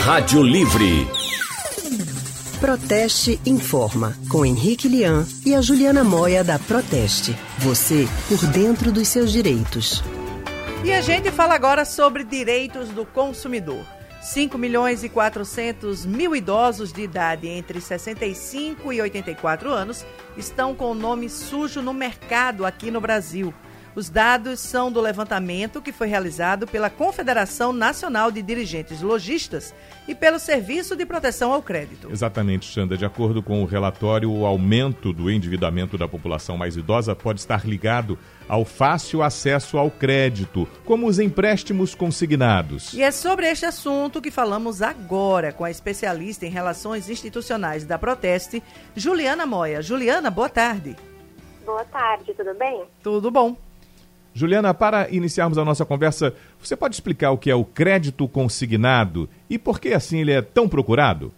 Rádio Livre. Proteste Informa, com Henrique Lian e a Juliana Moia da Proteste. Você por dentro dos seus direitos. E a gente fala agora sobre direitos do consumidor. 5 milhões e 400 mil idosos de idade entre 65 e 84 anos estão com o nome sujo no mercado aqui no Brasil. Os dados são do levantamento que foi realizado pela Confederação Nacional de Dirigentes Logistas e pelo Serviço de Proteção ao Crédito. Exatamente, Xanda. De acordo com o relatório, o aumento do endividamento da população mais idosa pode estar ligado ao fácil acesso ao crédito, como os empréstimos consignados. E é sobre este assunto que falamos agora com a especialista em relações institucionais da Proteste, Juliana Moia. Juliana, boa tarde. Boa tarde, tudo bem? Tudo bom. Juliana, para iniciarmos a nossa conversa, você pode explicar o que é o crédito consignado e por que assim ele é tão procurado?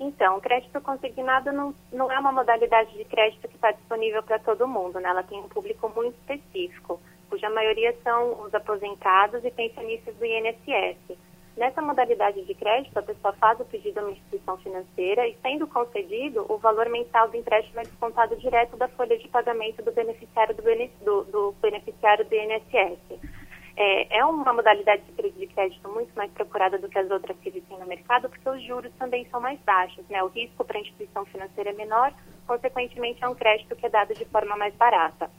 Então, o crédito consignado não, não é uma modalidade de crédito que está disponível para todo mundo, né? Ela tem um público muito específico, cuja maioria são os aposentados e pensionistas do INSS. Nessa modalidade de crédito, a pessoa faz o pedido a uma instituição financeira e, sendo concedido, o valor mensal do empréstimo é descontado direto da folha de pagamento do beneficiário do, do, do beneficiário do INSS. É, é, uma modalidade de crédito muito mais procurada do que as outras que existem no mercado, porque os juros também são mais baixos. Né? O risco para a instituição financeira é menor, consequentemente, é um crédito que é dado de forma mais barata.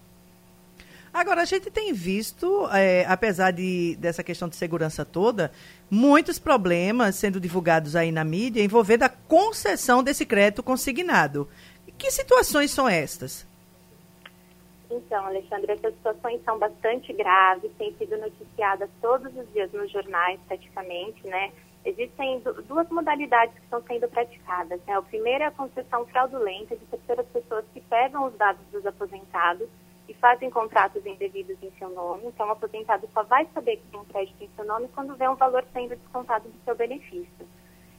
Agora, a gente tem visto, é, apesar de, dessa questão de segurança toda, muitos problemas sendo divulgados aí na mídia envolvendo a concessão desse crédito consignado. Que situações são estas? Então, Alexandre, essas situações são bastante graves, têm sido noticiadas todos os dias nos jornais, praticamente, né? Existem duas modalidades que estão sendo praticadas. Né? O primeiro é a concessão fraudulenta de terceiras pessoas que pegam os dados dos aposentados e fazem contratos indevidos em seu nome. Então, o aposentado só vai saber que tem um crédito em seu nome quando vê um valor sendo descontado do seu benefício.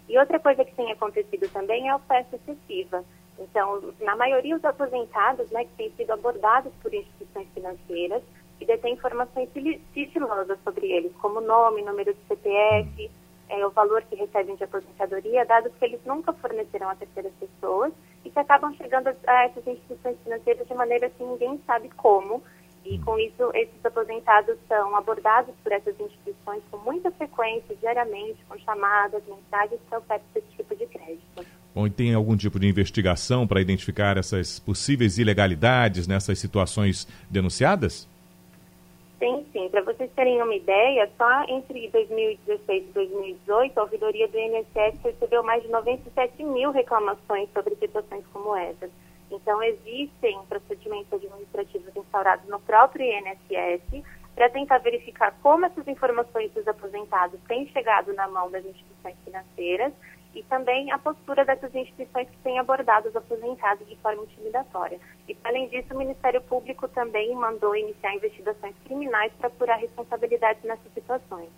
E outra coisa que tem acontecido também é a oferta excessiva. Então, na maioria, os aposentados né, que têm sido abordados por instituições financeiras e detêm informações sigilosas sobre eles, como nome, número de CPF, é, o valor que recebem de aposentadoria, dados que eles nunca fornecerão a terceiras pessoas e que acabam chegando a essas instituições financeiras de maneira que ninguém sabe como. E com isso, esses aposentados são abordados por essas instituições com muita frequência, diariamente, com chamadas, mensagens que oferecem esse tipo de crédito. Bom, e tem algum tipo de investigação para identificar essas possíveis ilegalidades nessas situações denunciadas? Para vocês terem uma ideia, só entre 2016 e 2018, a ouvidoria do INSS recebeu mais de 97 mil reclamações sobre situações como essas. Então, existem procedimentos administrativos instaurados no próprio INSS para tentar verificar como essas informações dos aposentados têm chegado na mão das instituições financeiras e também a postura dessas instituições que têm abordado os aposentados de forma intimidatória. E, além disso, o Ministério Público também mandou iniciar investigações criminais para apurar responsabilidades nessas situações.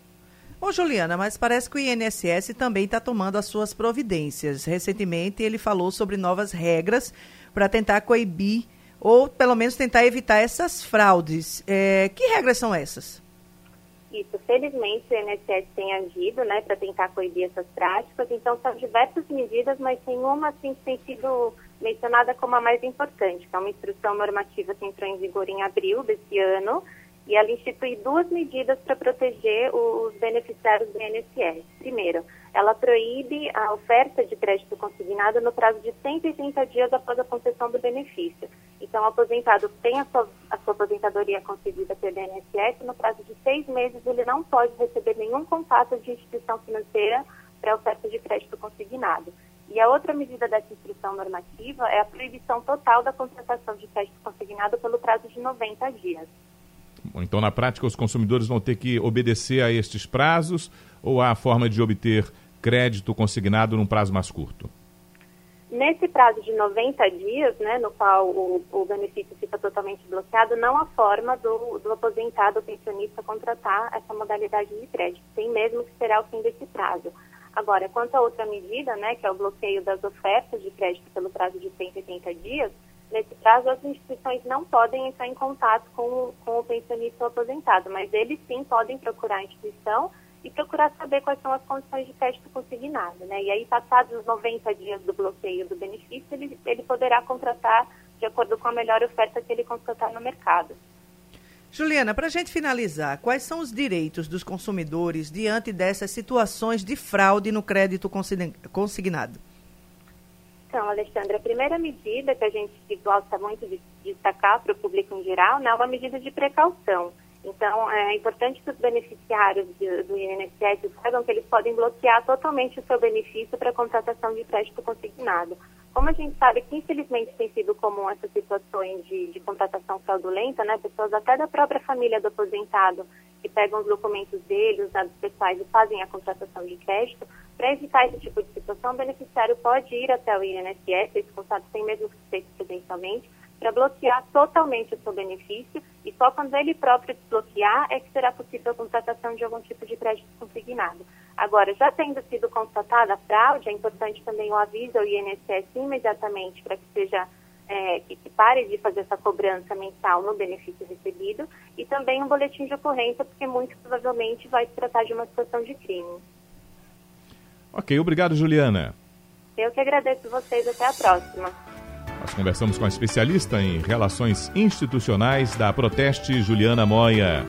Ô Juliana, mas parece que o INSS também está tomando as suas providências. Recentemente ele falou sobre novas regras para tentar coibir ou pelo menos tentar evitar essas fraudes. É, que regras são essas? Isso, felizmente o INSS tem agido, né, para tentar coibir essas práticas. Então são diversas medidas, mas tem uma assim que tem sido mencionada como a mais importante, que é uma instrução normativa que entrou em vigor em abril desse ano, e ela institui duas medidas para proteger os beneficiários do INSS. Primeiro, ela proíbe a oferta de crédito consignado no prazo de 130 dias após a concessão do benefício. Então, o aposentado tem a sua, a sua aposentadoria concedida pelo INSS, seis meses ele não pode receber nenhum contato de instituição financeira para oferta de crédito consignado. E a outra medida dessa instrução normativa é a proibição total da contratação de crédito consignado pelo prazo de 90 dias. Então, na prática, os consumidores vão ter que obedecer a estes prazos ou há forma de obter crédito consignado num prazo mais curto? Nesse prazo de 90 dias, né, no qual o, o benefício fica totalmente bloqueado, não há forma do, do aposentado ou pensionista contratar essa modalidade de crédito. Tem mesmo que será o fim desse prazo. Agora, quanto à outra medida, né, que é o bloqueio das ofertas de crédito pelo prazo de 180 dias, Nesse caso, as instituições não podem entrar em contato com, com o pensionista ou aposentado, mas eles sim podem procurar a instituição e procurar saber quais são as condições de crédito consignado. Né? E aí, passados os 90 dias do bloqueio do benefício, ele, ele poderá contratar de acordo com a melhor oferta que ele constatar no mercado. Juliana, para a gente finalizar, quais são os direitos dos consumidores diante dessas situações de fraude no crédito consignado? Então, Alexandre, a primeira medida que a gente gosta muito de destacar para o público em geral né, é uma medida de precaução. Então, é importante que os beneficiários de, do INSS saibam que eles podem bloquear totalmente o seu benefício para contratação de crédito consignado. Como a gente sabe que, infelizmente, tem sido comum essas situações de, de contratação fraudulenta, né? Pessoas até da própria família do aposentado que pegam os documentos dele, os dados pessoais e fazem a contratação de crédito. Para evitar esse tipo de situação, o beneficiário pode ir até o INSS, esse contato tem mesmo que ser presencialmente, para bloquear totalmente o seu benefício e só quando ele próprio desbloquear é que será possível a contratação de algum tipo de crédito consignado. Agora, já tendo sido constatada a fraude, é importante também o aviso ao INSS imediatamente para que seja é, que, que, pare de fazer essa cobrança mensal no benefício recebido e também um boletim de ocorrência, porque muito provavelmente vai se tratar de uma situação de crime. Ok, obrigado, Juliana. Eu que agradeço vocês, até a próxima. Nós conversamos com a especialista em relações institucionais da Proteste, Juliana Moia.